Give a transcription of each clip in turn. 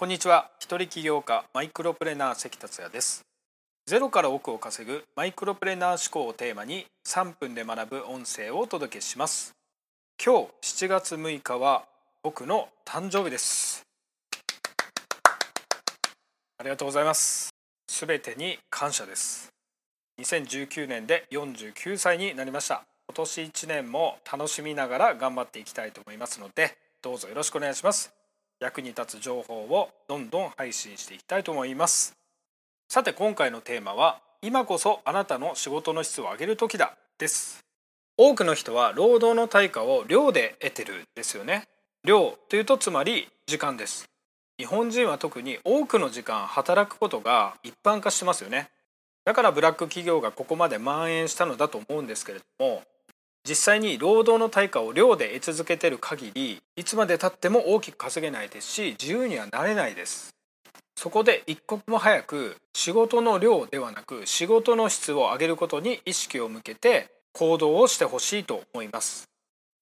こんにちは。一人起業家マイクロプレナー関達也です。ゼロから億を稼ぐマイクロプレナー思考をテーマに3分で学ぶ音声をお届けします。今日7月6日は僕の誕生日です。ありがとうございます。すべてに感謝です。2019年で49歳になりました。今年1年も楽しみながら頑張っていきたいと思いますのでどうぞよろしくお願いします。役に立つ情報をどんどん配信していきたいと思います。さて今回のテーマは今こそあなたの仕事の質を上げる時だです。多くの人は労働の対価を量で得てるですよね。量というとつまり時間です。日本人は特に多くの時間働くことが一般化してますよね。だからブラック企業がここまで蔓延したのだと思うんですけれども実際に労働の対価を量で得続けてる限りいつまでたっても大きく稼げないですし自由にはなれないです。そこで一刻も早く仕事の量ではなく仕事の質を上げることに意識を向けて行動をしてほしいと思います。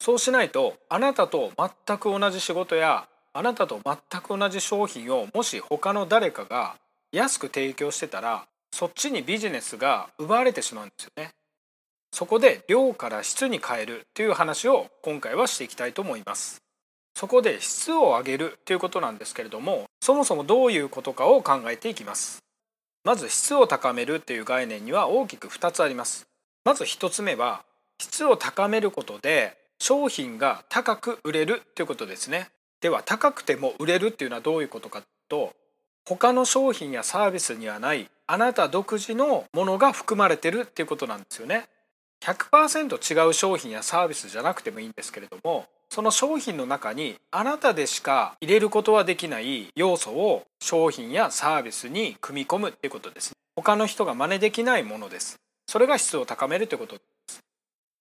そうしないとあなたと全く同じ仕事やあなたと全く同じ商品をもし他の誰かが安く提供してたらそっちにビジネスが奪われてしまうんですよね。そこで量から質に変えるという話を今回はしていきたいと思います。そこで質を上げるということなんですけれどもそもそもどういうことかを考えていきます。まず質を高めるっていう概念には大きく2つあります。まず1つ目は質を高めることで商品が高く売れるということですね。では高くても売れるっていうのはどういうことかと他の商品やサービスにはないあなた独自のものが含まれてるっていうことなんですよね。100%違う商品やサービスじゃなくてもいいんですけれどもその商品の中にあなたでしか入れることはできない要素を商品やサービスに組み込むってことです他の人が真似できないものです。それが質を高めるということです。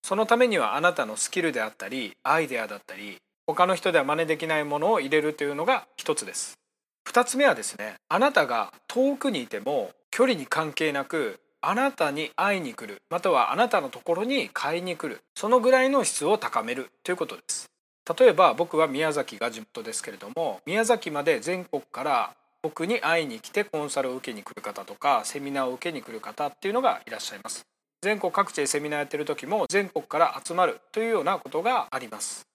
そのためにはあなたのスキルであったりアイデアだったり他の人では真似できないものを入れるというのが一つです。二つ目はですねあなたが遠くにいても距離に関係なくあなたに会いに来るまたはあなたのところに買いに来るそのぐらいの質を高めるということです。例えば僕は宮崎が地元ですけれども宮崎まで全国から僕に会いに来てコンサルを受けに来る方とかセミナーを受けに来る方っていうのがいらっしゃいます。全国各地でセミナーやってる時も全国から集まるというようなことがあります。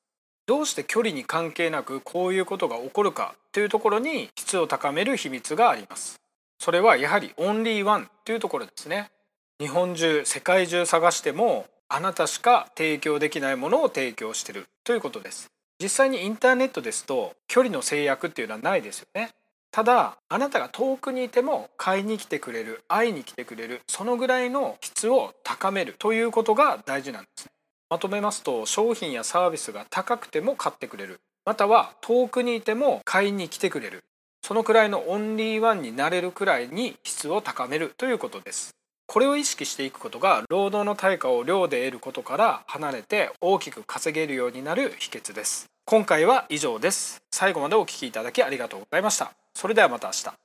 どうして距離に関係なくこういうことが起こるかというところに質を高める秘密があります。それはやはりオンリーワンというところですね。日本中世界中探してもあなたしか提供できないものを提供してるということです。実際にインターネットですと距離の制約っていうのはないですよね。ただあなたが遠くにいても買いに来てくれる会いに来てくれるそのぐらいの質を高めるということが大事なんですまとめますと商品やサービスが高くても買ってくれる。または遠くにいても買いに来てくれる。そのくらいのオンリーワンになれるくらいに質を高めるということです。これを意識していくことが労働の対価を量で得ることから離れて大きく稼げるようになる秘訣です。今回は以上です。最後までお聴きいただきありがとうございました。それではまた明日。